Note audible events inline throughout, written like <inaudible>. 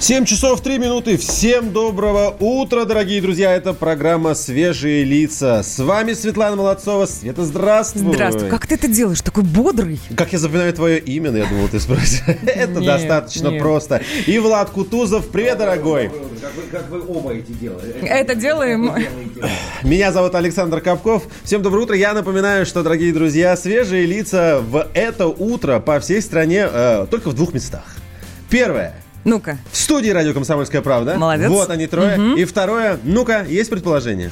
7 часов 3 минуты. Всем доброго утра, дорогие друзья. Это программа «Свежие лица». С вами Светлана Молодцова. Света, здравствуй. Здравствуй. Как ты это делаешь? Такой бодрый. Как я запоминаю твое имя, я думал, ты спросишь. <laughs> Это достаточно просто. И Влад Кутузов. Привет, дорогой. Как вы, оба эти делаете? Это делаем. Меня зовут Александр Капков. Всем доброе утро. Я напоминаю, что, дорогие друзья, свежие лица в это утро по всей стране э, только в двух местах. Первое. Ну-ка. В студии радио «Комсомольская правда». Молодец. Вот они трое. И второе. Ну-ка, есть предположение?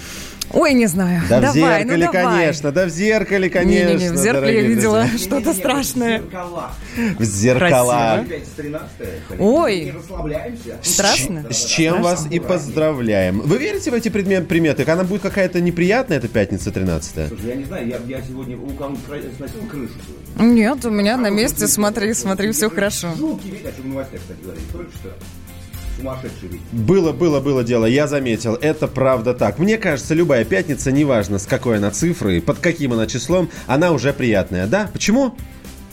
Ой, не знаю. Да давай, в зеркале, ну давай. конечно, да в зеркале, конечно. Не-не-не, в зеркале я видела друзья. что-то страшное. Зеркала. В зеркала. Красиво. Опять 13 Ой. Не расслабляемся. Страшно? С чем вас и поздравляем. Вы верите в эти приметы? Она будет какая-то неприятная, эта пятница 13 Слушай, я не знаю, я, я сегодня у кого сносил крышу. Нет, у меня на месте, смотри, смотри, все хорошо. Жуткий вид, о чем в новостях, кстати, говорили. Только что. Сумасшедший. Было, было, было дело, я заметил. Это правда так. Мне кажется, любая пятница, неважно с какой она цифрой, под каким она числом, она уже приятная. Да? Почему?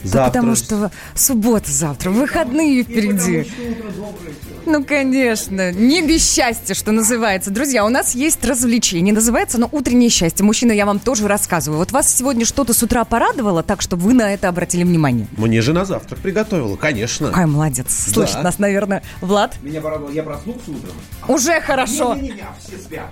Да потому что суббота завтра, выходные впереди. Ну, конечно, не без счастья, что называется. Друзья, у нас есть развлечение, называется оно «Утреннее счастье». Мужчина, я вам тоже рассказываю. Вот вас сегодня что-то с утра порадовало, так, чтобы вы на это обратили внимание? Мне жена завтрак приготовила, конечно. Какая молодец. Слышит нас, наверное. Влад? Меня порадовало, я проснулся утром. Уже хорошо. Не-не-не, все спят.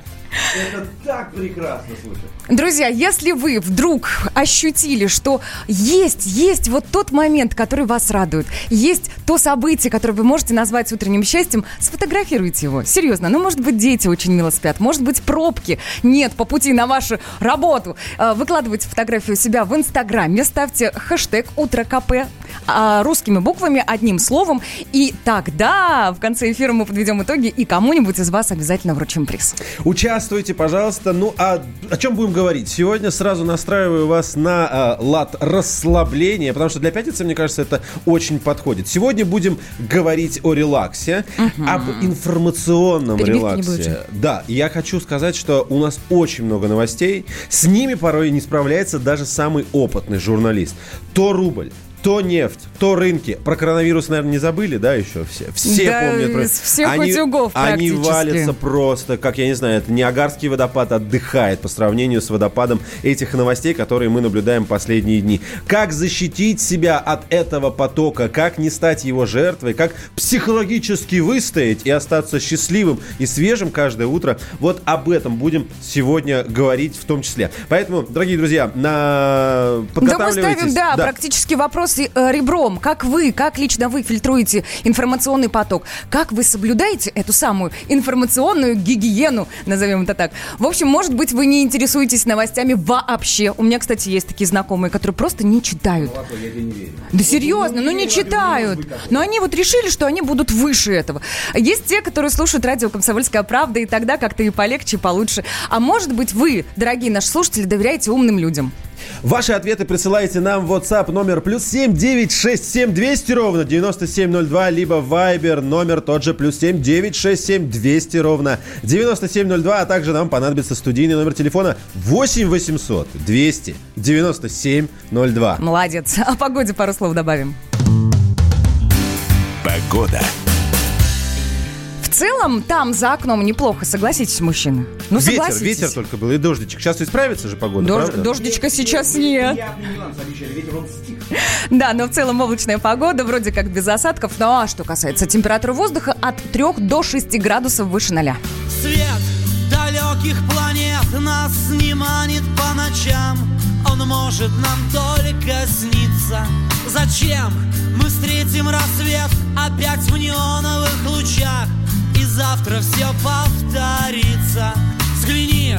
Так прекрасно слушать. Друзья, если вы вдруг ощутили, что есть, есть вот тот момент, который вас радует, есть то событие, которое вы можете назвать утренним счастьем, сфотографируйте его. Серьезно. Ну, может быть, дети очень мило спят, может быть, пробки нет по пути на вашу работу. Э, Выкладывайте фотографию себя в Инстаграме, ставьте хэштег «Утро КП» а, русскими буквами, одним словом, и тогда в конце эфира мы подведем итоги, и кому-нибудь из вас обязательно вручим приз. Участвуйте, пожалуйста. Ну, а о чем будем говорить? Сегодня сразу настраиваю вас на а, лад расслабления, потому что для пятницы, мне кажется, это очень подходит. Сегодня будем говорить о релаксе, об информационном Перебивки релаксе. Да, я хочу сказать, что у нас очень много новостей. С ними порой не справляется даже самый опытный журналист. То рубль, то нефть, то рынки. Про коронавирус, наверное, не забыли, да, еще все? Все Да, помнят. про- из всех утюгов Они валятся просто, как я не знаю, это Ниагарский водопад отдыхает по сравнению с водопадом этих новостей, которые мы наблюдаем последние дни. Как защитить себя от этого потока, как не стать его жертвой, как психологически выстоять и остаться счастливым и свежим каждое утро. Вот об этом будем сегодня говорить в том числе. Поэтому, дорогие друзья, на... Да мы подготавливайтесь. ставим, да, практически вопрос э, ребром. Как вы, как лично вы фильтруете информационный поток? Как вы соблюдаете эту самую информационную гигиену, назовем это так? В общем, может быть, вы не интересуетесь новостями вообще. У меня, кстати, есть такие знакомые, которые просто не читают. Я тебе не верю. Да серьезно, ну не читают. Но они вот решили, что они будут выше этого. Есть те, которые слушают радио «Комсомольская правда», и тогда как-то и полегче, и получше. А может быть, вы, дорогие наши слушатели, доверяете умным людям? Ваши ответы присылайте нам в WhatsApp номер плюс 7 967 200 ровно 9702, либо Viber номер тот же плюс 7 967 200 ровно 9702, а также нам понадобится студийный номер телефона 8 800 200 97 02. Молодец. <laughs> О погоде пару слов добавим. Погода. В целом, там за окном неплохо, согласитесь, мужчины? Ну, ветер, согласитесь. ветер только был и дождичек. Сейчас исправится же погода, Дож- правда? дождичка сейчас нет. Ветер он стих. Да, но в целом облачная погода, вроде как без осадков. Ну а что касается температуры воздуха, от 3 до 6 градусов выше ноля. Свет далеких планет нас не манит по ночам Он может нам только сниться Зачем мы встретим рассвет опять в неоновых лучах И завтра все повторится. Взгляни,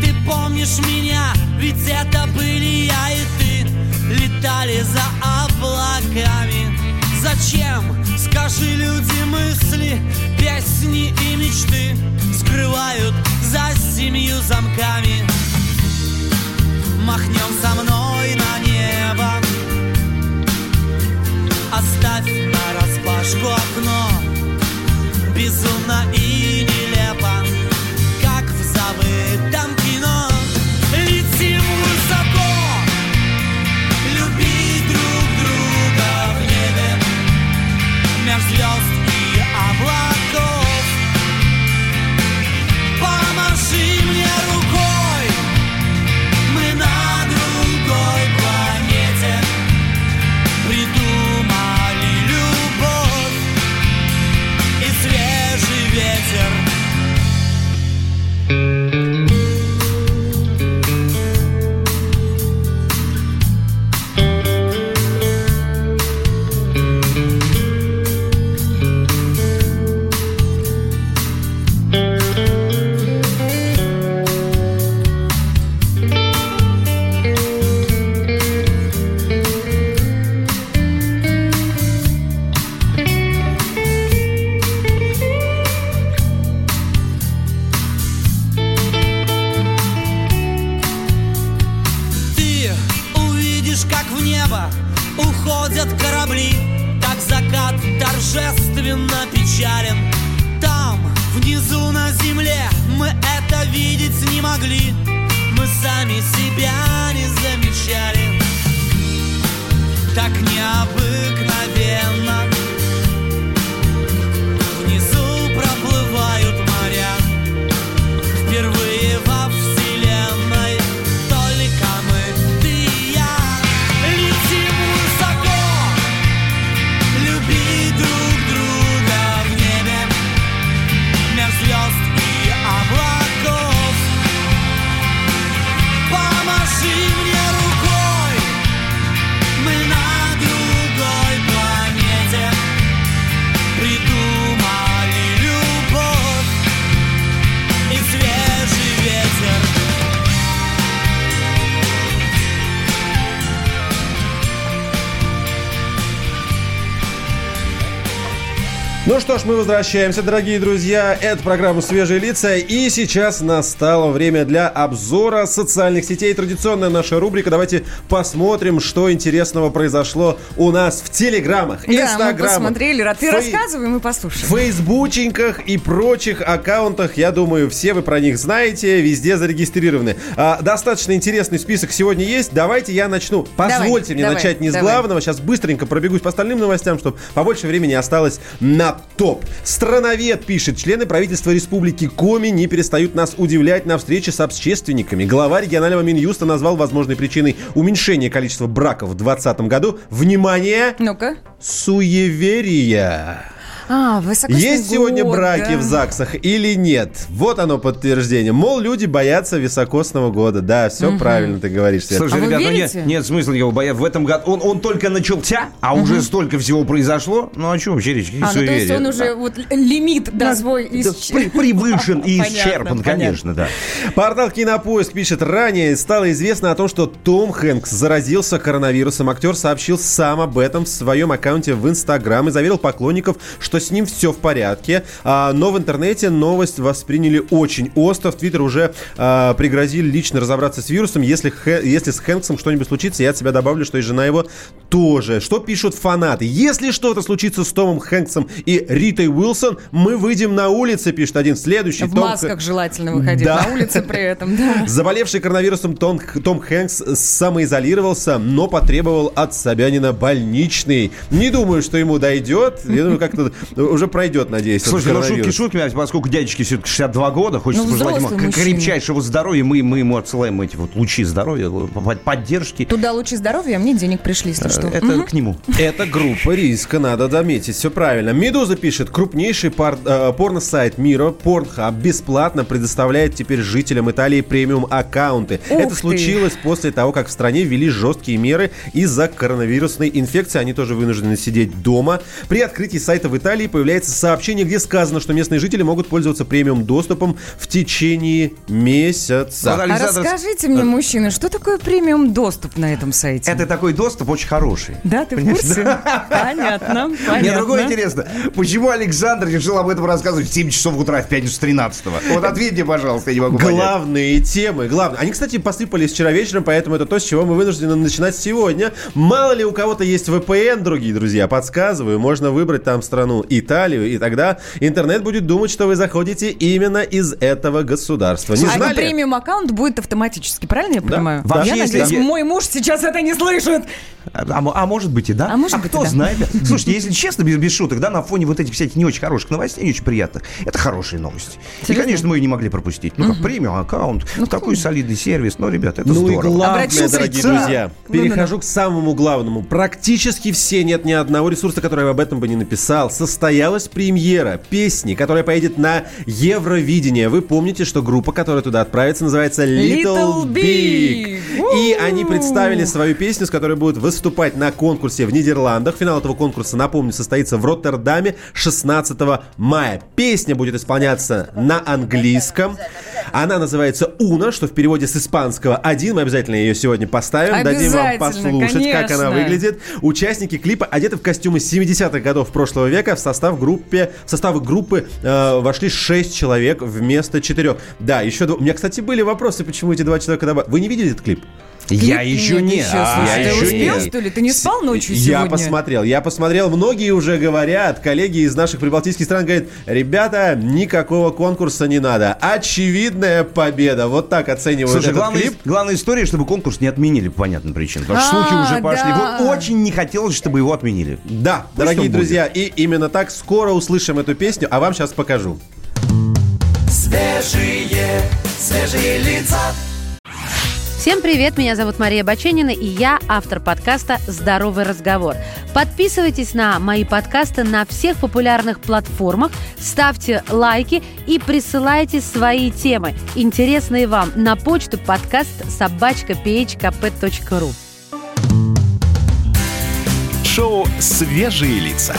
ты помнишь меня, ведь это были я и ты. Летали за облаками. Зачем, скажи, люди мысли, песни и мечты Скрывают за семью замками? Махнем со мной на небо. Оставь на распашку окно Безумно и нелепо Как в забытом что ж, мы возвращаемся, дорогие друзья. Это программа «Свежие лица». И сейчас настало время для обзора социальных сетей. Традиционная наша рубрика. Давайте посмотрим, что интересного произошло у нас в телеграммах, Да, мы инстаграмах. посмотрели. Ра- Ты фей- рассказывай, мы послушаем. фейсбученьках и прочих аккаунтах, я думаю, все вы про них знаете, везде зарегистрированы. А, достаточно интересный список сегодня есть. Давайте я начну. Позвольте Давай, мне давай, начать не с давай. главного. Сейчас быстренько пробегусь по остальным новостям, чтобы побольше времени осталось на топ. Страновед пишет, члены правительства Республики Коми не перестают нас удивлять на встрече с общественниками. Глава регионального Минюста назвал возможной причиной уменьшения количества браков в 2020 году. Внимание! Ну-ка. Суеверия. А, Есть сегодня год, браки да. в ЗАГСах или нет? Вот оно подтверждение. Мол, люди боятся високосного года. Да, все правильно ты говоришь. Свет. Слушай, А вы ребят, ну нет, нет смысла его бояться. В этом году он, он только начался, а уже столько всего произошло. Ну а что вообще речь? Какие А, ну то есть он уже вот лимит, да, свой Да, исч- при- превышен <laughs> и Понятно, исчерпан, понятно. конечно, да. Портал Кинопоиск пишет, ранее стало известно о том, что Том Хэнкс заразился коронавирусом. Актер сообщил сам об этом в своем аккаунте в Инстаграм и заверил поклонников, что с ним все в порядке. А, но в интернете новость восприняли очень остро. В Твиттер уже а, пригрозили лично разобраться с вирусом. Если, если с Хэнксом что-нибудь случится, я от себя добавлю, что и жена его тоже. Что пишут фанаты? Если что-то случится с Томом Хэнксом и Ритой Уилсон, мы выйдем на улицы, пишет один следующий. В Том масках желательно выходить Да. на улице при этом, да. <laughs> Заболевший коронавирусом Том, Том Хэнкс самоизолировался, но потребовал от Собянина больничный. Не думаю, что ему дойдет. Я думаю, как-то уже пройдет, надеюсь. Слушай, ну шутки шутками, а поскольку дядечке все-таки 62 года, хочется Ну, пожелать крепчайшего здоровья, мы, мы ему отсылаем эти вот лучи здоровья, под- поддержки. Туда лучи здоровья, а мне денег пришли, если что. Это к нему. Это группа риска, надо заметить, все правильно. Медуза пишет, крупнейший пар- э, порно-сайт мира, Pornhub, бесплатно предоставляет теперь жителям Италии премиум-аккаунты. Ух Это ты. случилось после того, как в стране ввели жесткие меры из-за коронавирусной инфекции. Они тоже вынуждены сидеть дома. При открытии сайта в Италии появляется сообщение, где сказано, что местные жители могут пользоваться премиум-доступом в течение месяца. Вот А расскажите мне, мужчины, что такое премиум доступ на этом сайте? Это такой доступ очень хороший. Да, ты в курсе? Понятно, Мне понятно. другое интересно. Почему Александр решил об этом рассказывать в 7 часов утра в пятницу 13 Вот ответь мне, пожалуйста, я не могу понять. Главные темы, главные. Они, кстати, посыпались вчера вечером, поэтому это то, с чего мы вынуждены начинать сегодня. Мало ли у кого-то есть VPN, другие друзья, подсказываю. Можно выбрать там страну Италию, и тогда интернет будет думать, что вы заходите именно из этого государства. Не а знали? премиум аккаунт будет автоматически, правильно я понимаю? Вообще, я если- надеюсь, я- мой муж сейчас это не слышит. А, а а может быть и да. А может быть и кто да. знает. <laughs> Слушайте, если честно, без, без шуток, да, на фоне вот этих всяких не очень хороших новостей, не очень приятных, это хорошие новости. И, конечно, мы ее не могли пропустить. Ну, как премиум аккаунт, такой солидный сервис. Ну, ребят, это Ну и здорово. главное, Обратился дорогие лица. друзья, перехожу к самому главному. Практически все, нет ни одного ресурса, который об этом бы не написал. Состоялась премьера песни, которая поедет на Евровидение. Вы помните, что группа, которая туда отправится, называется Little, Little Big. Big. И они представили свою песню, с которой будут выступать на конкурсе в Нидерландах. Финал этого конкурса, напомню, состоится в Роттердаме 16 мая. Песня будет исполняться на английском. Она называется «Уна», что в переводе с испанского «один». Мы обязательно ее сегодня поставим, дадим вам послушать, как она конечно. выглядит. Участники клипа одеты в костюмы 70-х годов прошлого века. В состав, группе, в состав группы э, вошли 6 человек вместо 4. Да, еще... дво- У меня, кстати, были вопросы, почему эти два человека добавили. Вы не видели этот клип? Я еще нет не. еще, А, слушай, я ты еще успел, нет. что ли? Ты не спал ночью Я сегодня? посмотрел, я посмотрел. Многие уже говорят, коллеги из наших прибалтийских стран говорят, ребята, никакого конкурса не надо. Очевидная победа. Вот так оценивают Слушай, этот главная, клип. главная история, чтобы конкурс не отменили по понятным причинам. Потому что А, слухи уже пошли. да. Вот очень не хотелось, чтобы его отменили. Да, Пусть дорогие друзья, и именно так скоро услышим эту песню, а вам сейчас покажу. Свежие, свежие лица. Всем привет, меня зовут Мария Баченина, и я автор подкаста «Здоровый разговор». Подписывайтесь на мои подкасты на всех популярных платформах, ставьте лайки и присылайте свои темы, интересные вам, на почту подкаст собачка phkp.ru. Шоу «Свежие лица».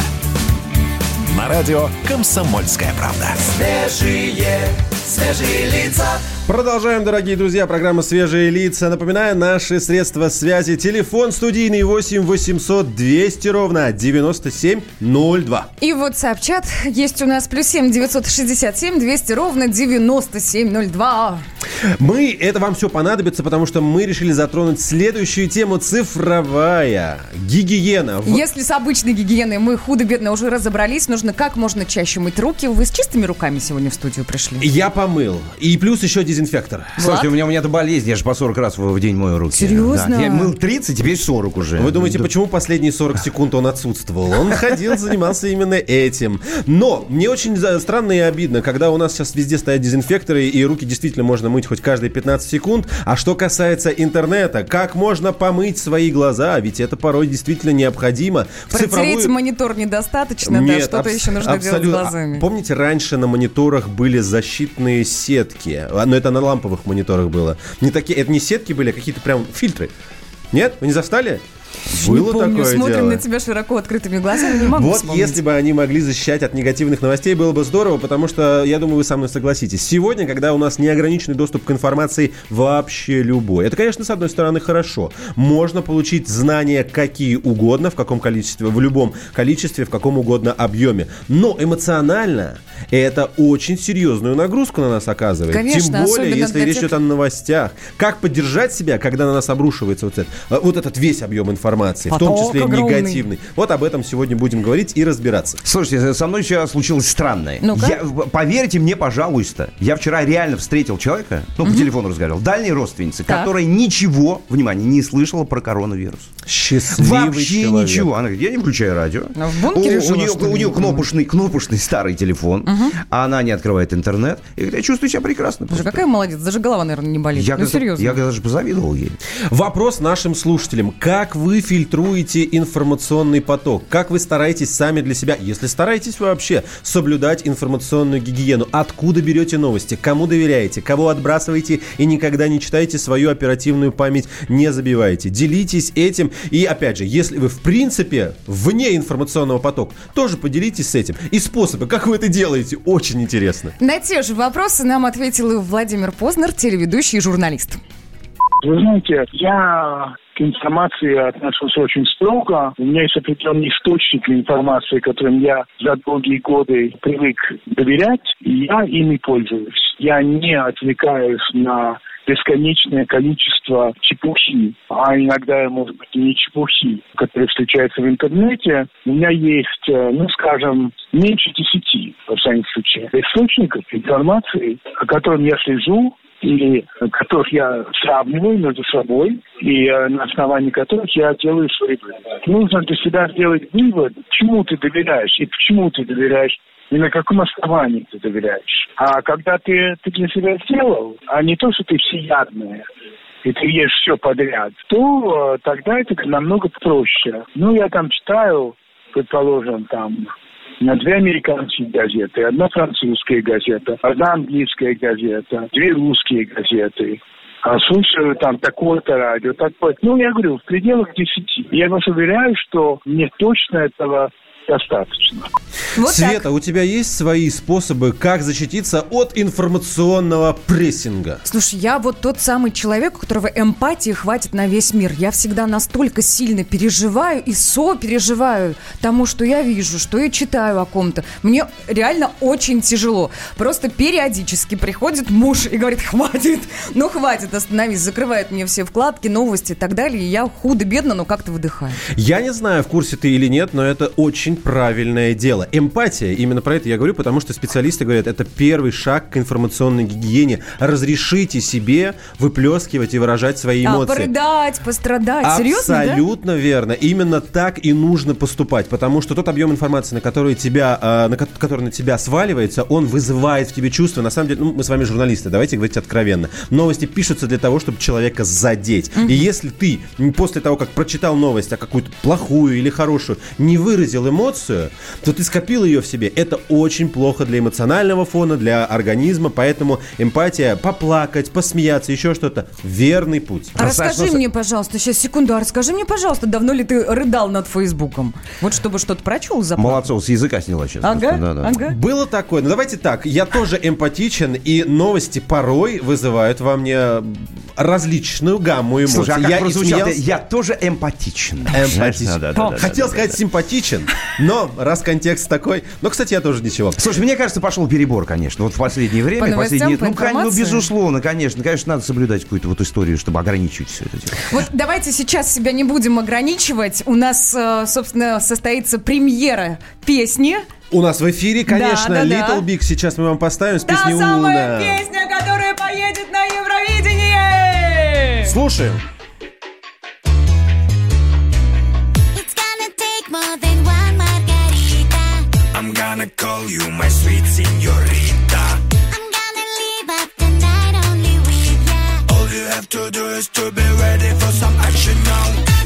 На радио «Комсомольская правда». Свежие, свежие лица. Продолжаем, дорогие друзья, программа «Свежие лица». Напоминаю, наши средства связи. Телефон студийный 8 800 200 ровно 9702. И WhatsApp-чат есть у нас плюс 7 967 200 ровно 9702. Мы, это вам все понадобится, потому что мы решили затронуть следующую тему цифровая гигиена. Если с обычной гигиеной мы худо-бедно уже разобрались, нужно как можно чаще мыть руки. Вы с чистыми руками сегодня в студию пришли? Я помыл. И плюс еще дезинфектор. Слушайте, у меня, у меня это болезнь, я же по 40 раз в, в день мою руки. Серьезно? Да. Я мыл 30, теперь 40 уже. Вы думаете, Да. почему последние 40 секунд он отсутствовал? Он ходил, занимался именно этим. Но мне очень странно и обидно, когда у нас сейчас везде стоят дезинфекторы, и руки действительно можно мыть хоть каждые 15 секунд. А что касается интернета, как можно помыть свои глаза? Ведь это порой действительно необходимо. В Протереть цифровую- монитор недостаточно, да, Нет, что-то абс- еще нужно делать абсолютно. глазами. А Помните, раньше на мониторах были защитные сетки? А, Но это на ламповых мониторах было. Не такие, это не сетки были, а какие-то прям фильтры. Нет? Вы не застали? Не Было помню, такое смотрим дело. на тебя широко открытыми глазами, не могу Вот вспомнить. если бы они могли защищать от негативных новостей, было бы здорово, потому что, я думаю, вы со мной согласитесь. Сегодня, когда у нас неограниченный доступ к информации вообще любой, это, конечно, с одной стороны хорошо. Можно получить знания какие угодно, в каком количестве, в любом количестве, в каком угодно объеме. Но эмоционально это очень серьезную нагрузку на нас оказывает. Конечно, Тем более, если речь тех- идет о новостях. Как поддержать себя, когда на нас обрушивается вот, это, вот этот весь объем информации, в том Поток числе огромный. негативный. Вот об этом сегодня будем говорить и разбираться. Слушайте, со мной сейчас случилось странное. Ну-ка. Я- поверьте мне, пожалуйста, я вчера реально встретил человека, ну, по телефону разговаривал, дальней родственницы, Так. которая ничего, внимание, не слышала про коронавирус. Счастливый Вообще человек. ничего. Она говорит, я не включаю радио. А в бункере у, у нее, у нее кнопочный, кнопочный старый телефон, а она не открывает интернет. И говорит, я чувствую себя прекрасно. Слушай, просто». какая молодец, даже голова, наверное, не болит. я, ну, серьезно. я даже позавидовал ей. Вопрос нашим слушателям. Как вы фильтруете информационный поток? Как вы стараетесь сами для себя, если стараетесь вообще, соблюдать информационную гигиену? Откуда берете новости? Кому доверяете? Кого отбрасываете и никогда не читаете свою оперативную память, не забиваете? Делитесь этим. И опять же, если вы в принципе вне информационного потока, тоже поделитесь с этим. И способы, как вы это делаете, очень интересно. На те же вопросы нам ответил и Владимир Познер, телеведущий и журналист. Вы знаете, я к информации отношусь очень строго. У меня есть определенный источник информации, которым я за долгие годы привык доверять, и я ими пользуюсь. Я не отвлекаюсь на бесконечное количество чепухи, а иногда, может быть, и не чепухи, которые встречаются в интернете. У меня есть, э, ну, скажем, меньше десяти, во всяком случае, источников информации, о котором я слежу, или которых я сравниваю между собой, и э, на основании которых я делаю свои выводы. Нужно для себя сделать вывод, чему ты доверяешь и почему ты доверяешь, и на каком основании ты доверяешь. А когда ты, ты для себя сделал, а не то, что ты всеядная, и ты ешь все подряд, то э, тогда это намного проще. Ну, я там читаю, предположим, там на две американские газеты, одна французская газета, одна английская газета, две русские газеты. А слушаю там такое-то радио, такое. Ну, я говорю, в пределах десяти. Я вас уверяю, что мне точно этого достаточно. Вот Света, так. у тебя есть свои способы, как защититься от информационного прессинга? Слушай, я вот тот самый человек, у которого эмпатии хватит на весь мир. Я всегда настолько сильно переживаю и сопереживаю тому, что я вижу, что я читаю о ком-то. Мне реально очень тяжело. Просто периодически приходит муж и говорит, хватит, ну хватит, остановись, закрывает мне все вкладки, новости и так далее. И я худо-бедно, но как-то выдыхаю. Я не знаю, в курсе ты или нет, но это очень правильное дело. Эмпатия, именно про это я говорю, потому что специалисты говорят, это первый шаг к информационной гигиене. Разрешите себе выплескивать и выражать свои А, эмоции. порыдать, пострадать. Серьезно, да? Абсолютно верно. Именно так и нужно поступать, потому что тот объем информации, на который тебя, э, на ко- который на тебя сваливается, он вызывает в тебе чувства. На самом деле, ну, мы с вами журналисты, давайте говорить откровенно. Новости пишутся для того, чтобы человека задеть. И если ты после того, как прочитал новость, а какую-то плохую или хорошую, не выразил эмоцию, то ты скопил ее в себе. Это очень плохо для эмоционального фона, для организма, поэтому эмпатия, поплакать, посмеяться, еще что-то, верный путь. А расскажи мне, пожалуйста, сейчас секунду, а расскажи мне, пожалуйста, давно ли ты рыдал над Фейсбуком? Вот чтобы что-то прочел, заплакал. Молодцов с языка сняла сейчас. Ага, Да, да. ага. Было такое. Ну, давайте так. Я тоже эмпатичен, и новости порой вызывают во мне различную гамму эмоций. Слушай, а как я смеялся, Я тоже эмпатичен. Эмпатичен. Да, да, да, Хотел да, сказать да. симпатичен, но раз контекст такой... Но, кстати, я тоже ничего. Слушай, мне кажется, пошел перебор, конечно. Вот в последнее время, По в новостям, последние... по ну, ну, безусловно, конечно. Конечно, надо соблюдать какую-то вот историю, чтобы ограничивать все это дело. Вот давайте сейчас себя не будем ограничивать. У нас, э, собственно, состоится премьера песни. У нас в эфире, конечно, да, да. Little Big. Сейчас мы вам поставим с Та песней самая «Уна». песня, которая поедет на Евровидение! Слушаем. It's gonna take more than. I'm gonna call you my sweet señorita. I'm gonna leave up the night only with ya. All you have to do is to be ready for some action now.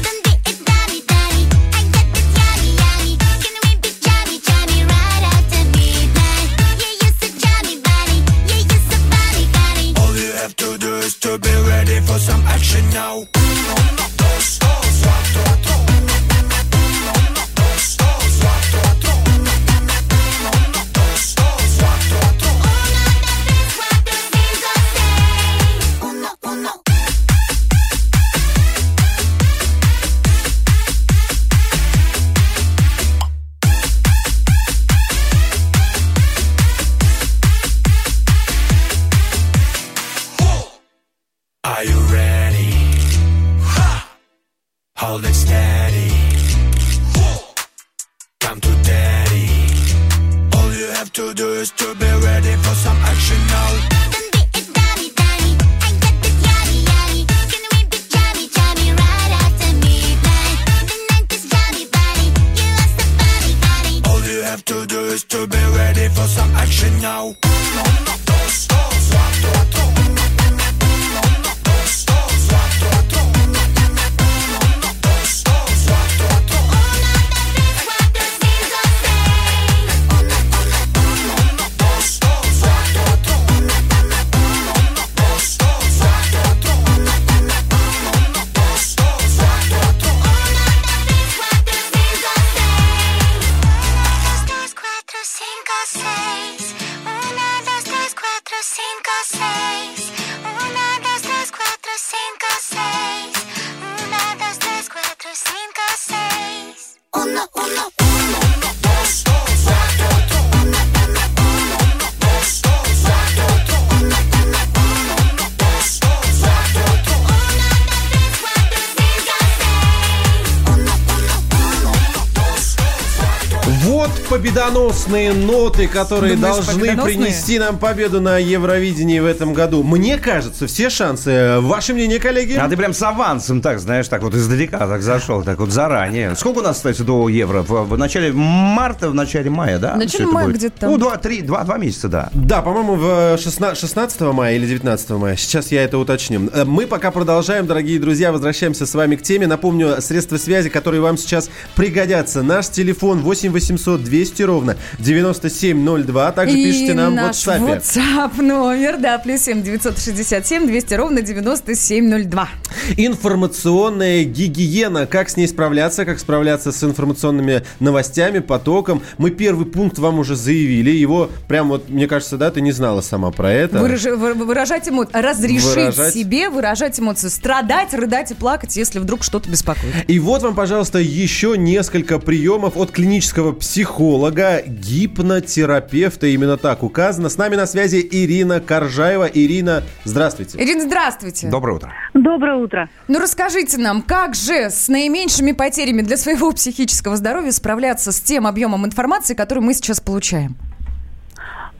Победоносные ноты, которые Думаешь, должны принести нам победу на Евровидении в этом году. Мне кажется, все шансы. Ваше мнение, коллеги? А ты прям с авансом, так, знаешь, так вот издалека так зашел, так вот заранее. Сколько у нас остается до евро? В, в начале марта, в начале мая, да? В начале мая где-то. Ну, два, три, два, два месяца, да. Да, по-моему, в 16, 16 мая или 19 мая. Сейчас я это уточню. Э, Мы пока продолжаем, дорогие друзья, возвращаемся с вами к теме. Напомню, средства связи, которые вам сейчас пригодятся. Наш телефон 8 800 200 ровно 9702. Также И пишите нам в WhatsApp. WhatsApp номер, да, плюс 7 967 200 ровно 9702. Информационная гигиена. Как с ней справляться? Как справляться с информационными новостями, потоком? Мы первый пункт вам уже заявили. Его прям вот, мне кажется, да, ты не знала сама про это. Выражи- вы- выражать эмоции, разрешить Выражать. себе выражать эмоции, страдать, рыдать и плакать, если вдруг что-то беспокоит. И вот вам, пожалуйста, еще несколько приемов от клинического психолога, гипнотерапевта, именно так указано. С нами на связи Ирина Коржаева. Ирина, здравствуйте. Ирина, здравствуйте. Доброе утро. Доброе утро. Ну расскажите нам, как же с наименьшими потерями для своего психического здоровья справляться с тем объемом информации, который мы сейчас получаем?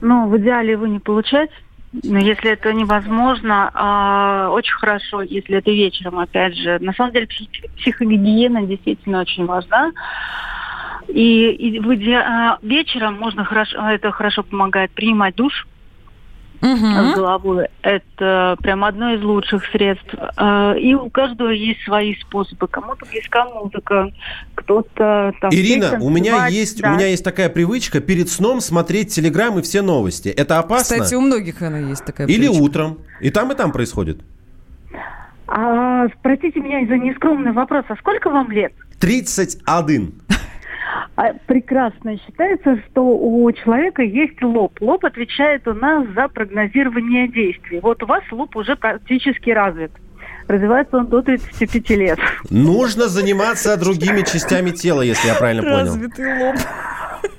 Ну, в идеале его не получать. Но если это невозможно, а, очень хорошо, если это вечером, опять же. На самом деле психи- психогигиена действительно очень важна. И, и в иде- а, вечером можно хорошо, это хорошо помогает принимать душ с головой. Это прям одно из лучших средств. А, И у каждого есть свои способы. Кому-то близка музыка, кто-то там... Ирина, песен у меня спевать. есть Да. у меня есть такая привычка перед сном смотреть телеграм и все новости. Это опасно? Кстати, у многих она есть такая Или привычка. утром? И там, и там происходит. А, простите меня за нескромный вопрос. А сколько вам лет? 31. <laughs> А, прекрасно считается, что у человека есть лоб. Лоб отвечает у нас за прогнозирование действий. Вот у вас лоб уже практически развит. Развивается он до 35 лет. Нужно заниматься другими частями тела, если я правильно понял. Развитый лоб.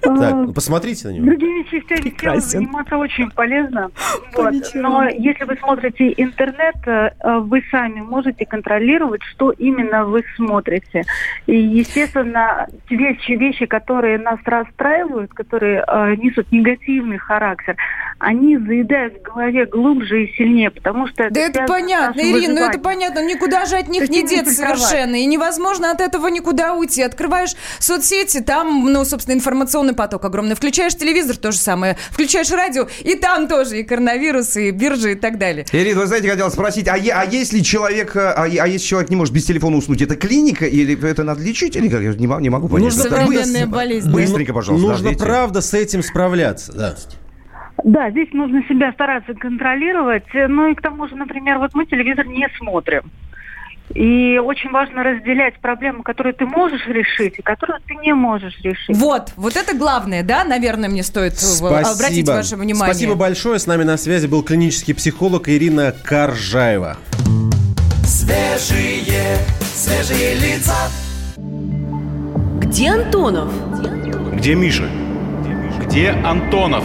Так, посмотрите на него. Другими частями тела заниматься очень полезно. По Вот. Но если вы смотрите интернет, э, э, вы сами можете контролировать, что именно вы смотрите. И, естественно, те вещи, вещи которые нас расстраивают, которые э, несут негативный характер, они заедают в голове глубже и сильнее, потому что... Да это связано с понятно, Ирина, ну это выживанием. Понятно, никуда же от них Так не деться совершенно, и невозможно от этого никуда уйти. Открываешь соцсети, там, ну, собственно, информационный поток огромный. Включаешь телевизор, то же самое. Включаешь радио, и там тоже и коронавирус, и биржи, и так далее. Ирина, вы знаете, хотел спросить, а, е- а если человек, э, а, е- а если человек не может без телефона уснуть, это клиника или это надо лечить или как? Я не, могу- не могу понять. Нужно Это Современная болезнь. Быстренько, пожалуйста. Нужно дождите. правда с этим справляться. Да. Да, здесь нужно себя стараться контролировать. Ну и к тому же, например, вот мы телевизор не смотрим. И очень важно разделять проблемы, которые ты можешь решить и которые ты не можешь решить. Вот, вот это главное, да, наверное, мне стоит э, обратить ваше внимание. Спасибо большое. С нами на связи был клинический психолог Ирина Коржаева. Свежие, свежие лица. Где Антонов? Где Миша? Где Антонов?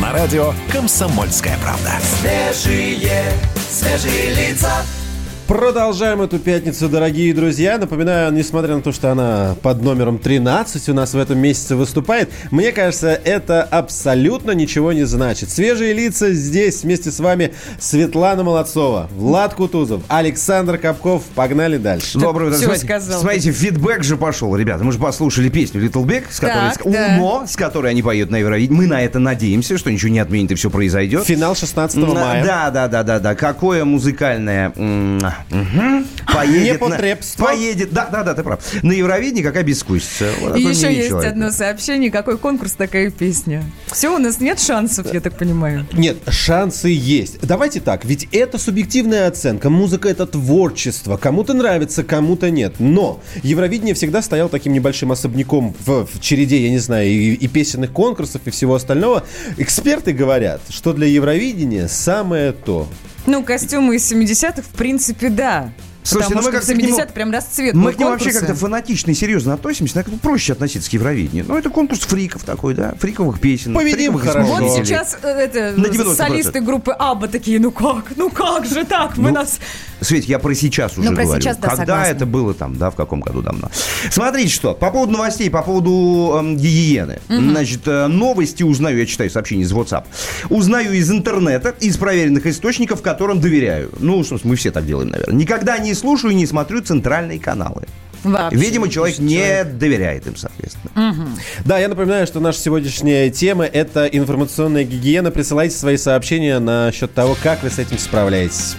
На радио «Комсомольская правда». Свежие, свежие лица. Продолжаем эту пятницу, дорогие друзья. Напоминаю, несмотря на то, что она под номером 13 у нас в этом месяце выступает, мне кажется, это абсолютно ничего не значит. Свежие лица здесь вместе с вами Светлана Молодцова, Влад Кутузов, Александр Капков. Погнали дальше. Доброе утро. Смотрите, сказал. смотрите, фидбэк же пошел, ребята. Мы же послушали песню Little Big, с которой, Так, да. Умо, с которой они поют на Евровидении. Мы на это надеемся, что ничего не отменит и все произойдет. Финал 16 На- мая. Да, да, да, да, да. Какое музыкальное мгм, поедет, на- поедет, да, да, да, ты прав. На Евровидении какая бескусица. Вот И еще есть мини-человек. одно сообщение, какой конкурс, такая песня. Все, у нас нет шансов, я так понимаю. Нет, шансы есть. Давайте так, ведь это субъективная оценка. Музыка это творчество. Кому-то нравится, кому-то нет. Но Евровидение всегда стоял таким небольшим особняком в, в череде, я не знаю, и, и песенных конкурсов, и всего остального. Эксперты говорят, что для Евровидения самое то. Ну, костюмы из 70-х, в принципе, да. Слушайте, Потому ну мы что как-то в к нему- 70 прям расцвет Мы к нему вообще как-то фанатично и серьезно относимся, так проще относиться к Евровидению. Ну, это конкурс фриков такой, да, фриковых песен. Победим хорошо. Вот сейчас э, это, На 90%. солисты группы Абба такие, ну как, ну как же так, мы Ну, нас Свет, я про сейчас уже Ну, про говорю. сейчас, да, Когда согласна. это было там, да, в каком году давно. Смотрите что, по поводу новостей, по поводу эм, гигиены. Мгм. Значит, э, новости узнаю, я читаю сообщения из WhatsApp. Узнаю из интернета, из проверенных источников, которым доверяю. Ну, в смысле, мы все так делаем, наверное. Никогда не слушаю и не смотрю центральные каналы. Вообще. Видимо, человек не доверяет им, соответственно. Да, я напоминаю, что наша сегодняшняя тема – это информационная гигиена. Присылайте свои сообщения насчет того, как вы с этим справляетесь.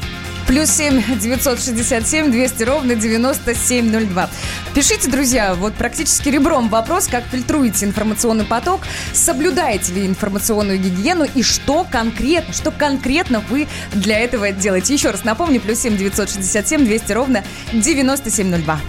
Плюс 7 967 200 ровно 9702. Пишите, друзья, вот практически ребром вопрос, как фильтруете информационный поток, соблюдаете ли информационную гигиену и что конкретно, что конкретно вы для этого делаете. Еще раз напомню, плюс 7 967 200 ровно 9702.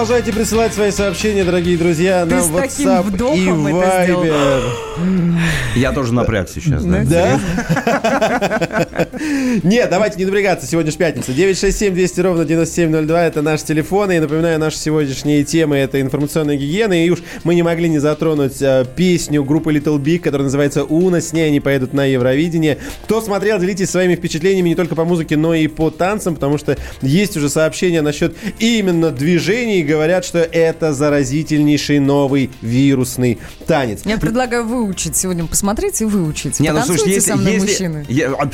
Продолжайте присылать свои сообщения, дорогие друзья, Ты на с таким WhatsApp и. Viber. Я тоже напряг сейчас, да. Да? Нет, давайте не напрягаться. Сегодня же пятница. 967 200 ровно 9702 это наш телефон. И напоминаю, наши сегодняшние темы это информационная гигиена. И уж мы не могли не затронуть э, песню группы Little Big, которая называется «Уна». С ней они поедут на Евровидение. Кто смотрел, делитесь своими впечатлениями не только по музыке, но и по танцам, потому что есть уже сообщения насчет именно движений. Говорят, что это заразительнейший новый вирусный танец. Я предлагаю выучить сегодня, посмотреть и выучить. Не, ну слушайте, если, со мной, если- мужчины. я- а,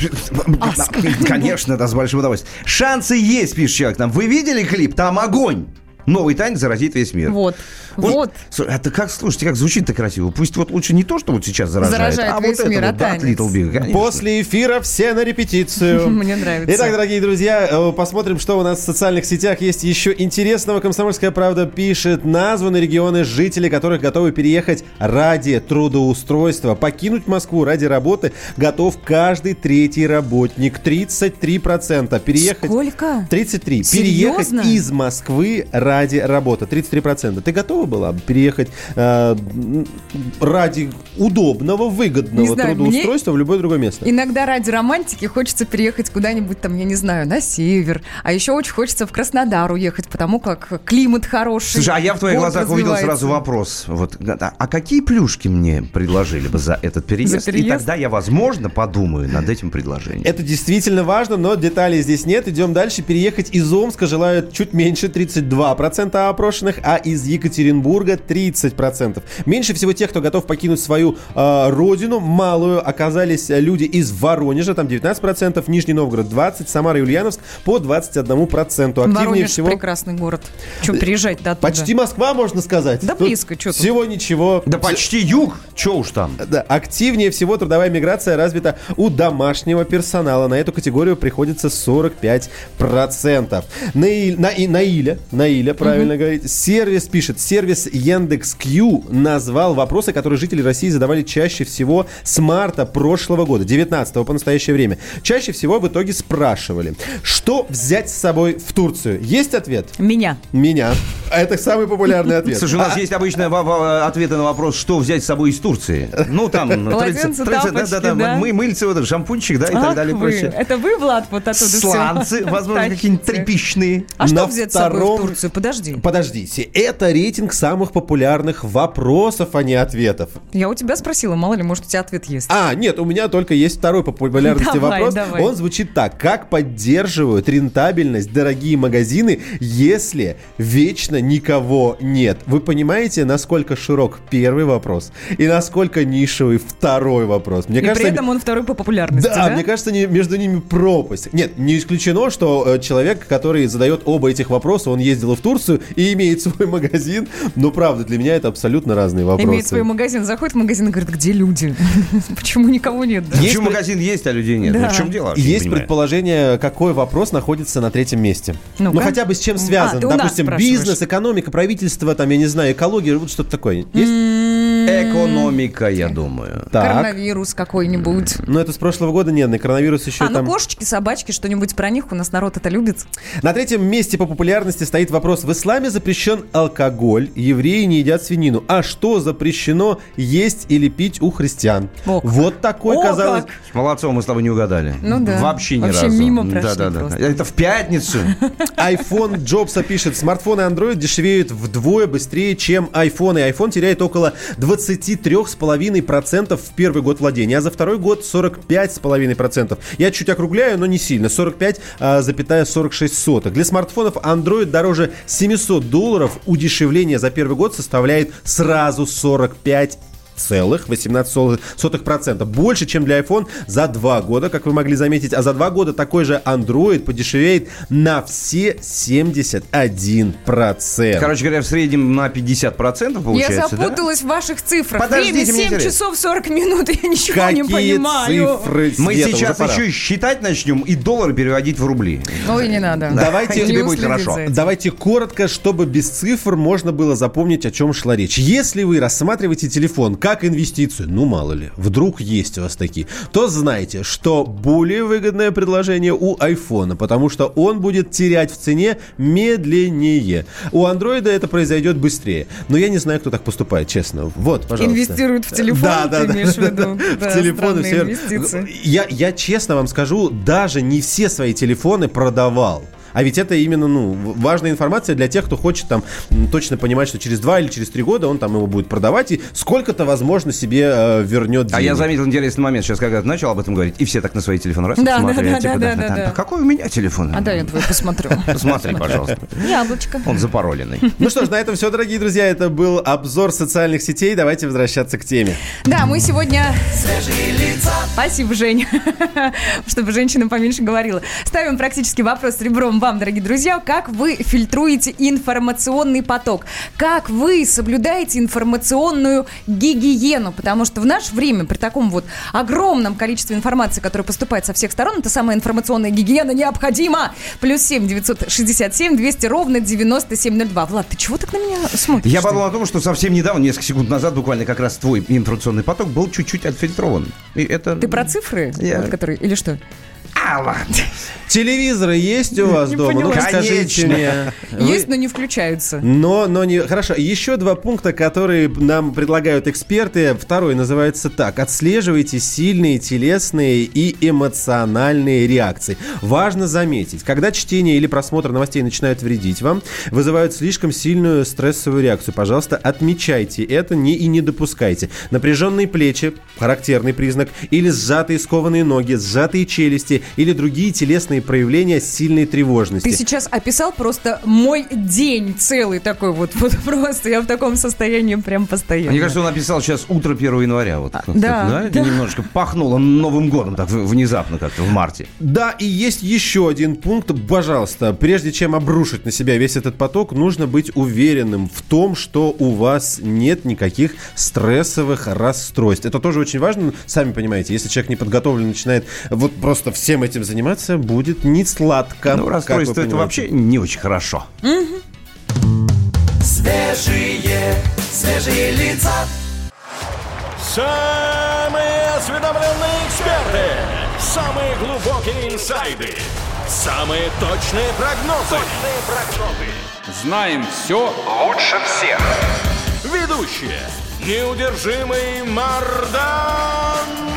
<laughs> конечно, да, с большим удовольствием. Шансы есть, пишет человек нам. Вы видели клип? Там огонь. Новый танец заразит весь мир. Вот. Вот. Слушай, Это как, слушайте, как звучит-то красиво. Пусть вот лучше не то, что вот сейчас заражает, Заражает а весь вот мир, это а вот, да. Little Big, конечно. После эфира все на репетицию. <laughs> Мне нравится. Итак, дорогие друзья, э, посмотрим, что у нас в социальных сетях есть еще интересного. Комсомольская правда пишет, названы регионы, жители которых готовы переехать ради трудоустройства. Покинуть Москву ради работы готов каждый третий работник. 33%. Переехать... Сколько? 33. Серьезно? Переехать из Москвы ради работы. 33%. Ты готова была бы переехать э, ради удобного, выгодного знаю, трудоустройства в любое другое место? Иногда ради романтики хочется переехать куда-нибудь там, я не знаю, на север. А еще очень хочется в Краснодар уехать, потому как климат хороший. Слушай, а я в твоих глазах увидел сразу вопрос. Вот, а, какие плюшки мне предложили бы за этот переезд? За И переезд? тогда я, возможно, подумаю над этим предложением. Это действительно важно, но деталей здесь нет. Идем дальше. Переехать из Омска желают чуть меньше 32%. 42% опрошенных, а из Екатеринбурга 30%. Меньше всего тех, кто готов покинуть свою э, родину, малую, оказались э, люди из Воронежа, там 19%, Нижний Новгород 20%, Самара и Ульяновск по 21%. Активнее Воронеж всего... прекрасный город. Че, приезжать-то оттуда? Почти Москва, можно сказать. Да Тут близко, тут? Всего ничего. Да почти юг. Че уж там. Да, активнее всего трудовая миграция развита у домашнего персонала. На эту категорию приходится 45%. Наиль, на, и- Наиля, Наиля, правильно говорить. Сервис пишет, сервис Яндекс.Кью назвал вопросы, которые жители России задавали чаще всего с марта прошлого года, 19 по настоящее время. Чаще всего в итоге спрашивали, что взять с собой в Турцию. Есть ответ? Меня. Меня. Это самый популярный <laughs> ответ. Слушай, у нас А- есть во- ответы на вопрос, что взять с собой из Турции. Ну, там... Мы, мыльце, вот, это, шампунчик, да, и так далее. Это вы, Влад, вот оттуда Сланцы, возможно, какие-нибудь тряпичные. А что На взять с собой в втором- Турцию? Подожди. Подождите, это рейтинг самых популярных вопросов, а не ответов. Я у тебя спросила, мало ли, может, у тебя ответ есть. А, нет, у меня только есть второй по популярности Давай, вопрос. давай. Он звучит так. Как поддерживают рентабельность дорогие магазины, если вечно никого нет? Вы понимаете, насколько широк первый вопрос и насколько нишевый второй вопрос? Мне И кажется, при этом он второй по популярности, да, да? мне кажется, не- между ними пропасть. Нет, не исключено, что э, человек, который задает оба этих вопроса, он ездил в Турцию и имеет свой <laughs> магазин. Но правда, для меня это абсолютно разные вопросы. Имеет свой магазин, заходит в магазин и говорит, где люди? <laughs> Почему никого нет? Почему магазин есть, а людей нет? Ну, в чем дело? Есть предположение, какой вопрос находится на третьем месте. Ну, хотя бы с чем связан. А, ты у нас Допустим, бизнес, экономика, правительство, там, я не знаю, экология, вот что-то такое. Есть? Экономика, я думаю. Так. Коронавирус какой-нибудь. Ну, это с прошлого года, нет, на коронавирус еще А, ну там... кошечки, собачки, что-нибудь про них у нас народ это любит. На третьем месте по популярности стоит вопрос. В исламе запрещен алкоголь, евреи не едят свинину. А что запрещено есть или пить у христиан? О, как. вот такой, О, казалось... как. С молодцом мы с тобой не угадали. Ну да. Вообще ни Вообще разу. мимо да, прошли да, да. просто. Это в пятницу. <laughs> iPhone Джобса пишет, смартфоны Android дешевеют вдвое быстрее, чем iPhone. И iPhone теряет около 23,5% в первый год владения, а за второй год 45,5%. Я чуть округляю, но не сильно. 45,46 сотых. Для смартфонов Android дороже 700 долларов. Удешевление за первый год составляет сразу 45 целых 18%. Больше, чем для iPhone за два года, как вы могли заметить. А за два года такой же Android подешевеет на все 71%. Короче говоря, в среднем на 50% получается, я да? запуталась в ваших цифрах. Подождите, Время мне 7 интересно. часов 40 минут, <laughs> я ничего Какие не понимаю. цифры, Мы Света, сейчас еще и считать начнем и доллары переводить в рубли. Ой, не надо. Давайте, Не тебе будет хорошо. Давайте коротко, чтобы без цифр можно было запомнить, о чем шла речь. Если вы рассматриваете телефон как инвестицию, ну мало ли, вдруг есть у вас такие, то знайте, что более выгодное предложение у айфона, потому что он будет терять в цене медленнее. У андроида это произойдет быстрее. Но я не знаю, кто так поступает, честно. Вот, пожалуйста. Инвестируют в телефон, Да, да, да. виду? <laughs> Да, В телефоны. Я, я честно вам скажу, даже не все свои телефоны продавал. А ведь это именно, ну, важная информация для тех, кто хочет там точно понимать, что через два или через три года он там его будет продавать и сколько-то, возможно, себе э, вернет А я денег. заметил интересный момент, сейчас когда ты начал об этом говорить, и все так на свои телефоны раз Да, посмотрели, да, типа, да, да, да, да. «А Какой у меня телефон? А да, я твой посмотрю. <laughs> Посмотри, пожалуйста. Яблочко. Он запароленный. <laughs> Ну что ж, на этом все, дорогие друзья. Это был обзор социальных сетей. Давайте возвращаться к теме. Да, мы сегодня... Свежие лица. Спасибо, Женя. <laughs> Чтобы женщина поменьше говорила. Ставим практически вопрос с ребром вам, дорогие друзья. Как вы фильтруете информационный поток? Как вы соблюдаете информационную гигиену? Потому что в наше время при таком вот огромном количестве информации, которая поступает со всех сторон, эта самая информационная гигиена необходима. Плюс семь девятьсот шестьдесят семь двести ровно девяносто семь ноль два. Влад, ты чего так на меня смотришь? Я подумал о том, что совсем недавно, несколько секунд назад, буквально как раз твой информационный поток был чуть-чуть отфильтрован. И это... Ты про цифры? Я- Вот которые... Или что? А, ладно. Телевизоры есть у вас Не дома? Ну, поняла. скажите Конечно. мне. Есть, но не включаются. Но, но не... Хорошо, еще два пункта, которые нам предлагают эксперты. Второй называется так. Отслеживайте сильные телесные и эмоциональные реакции. Важно заметить, когда чтение или просмотр новостей начинают вредить вам, вызывают слишком сильную стрессовую реакцию. Пожалуйста, отмечайте это не, и не допускайте. Напряженные плечи, характерный признак, или сжатые скованные ноги, сжатые челюсти или другие телесные проявления сильной тревожности. Ты сейчас описал просто мой день целый такой вот, <laughs> вот просто. Я в таком состоянии прям постоянно. Мне кажется, он написал сейчас утро 1 января. Вот, <laughs> как-то, да, да. Немножечко пахнуло Новым годом так внезапно как-то в марте. Да, и есть еще один пункт. Пожалуйста, прежде чем обрушить на себя весь этот поток, нужно быть уверенным в том, что у вас нет никаких стрессовых расстройств. Это тоже очень важно. Сами понимаете, если человек не подготовлен, начинает вот просто всем этим заниматься, будет не сладко. Ну, расстройство это вообще не очень хорошо. Свежие, свежие лица. Самые осведомленные эксперты. Самые глубокие инсайды. Самые точные прогнозы. Точные прогнозы. Знаем все лучше всех. Ведущие. Неудержимый Мардан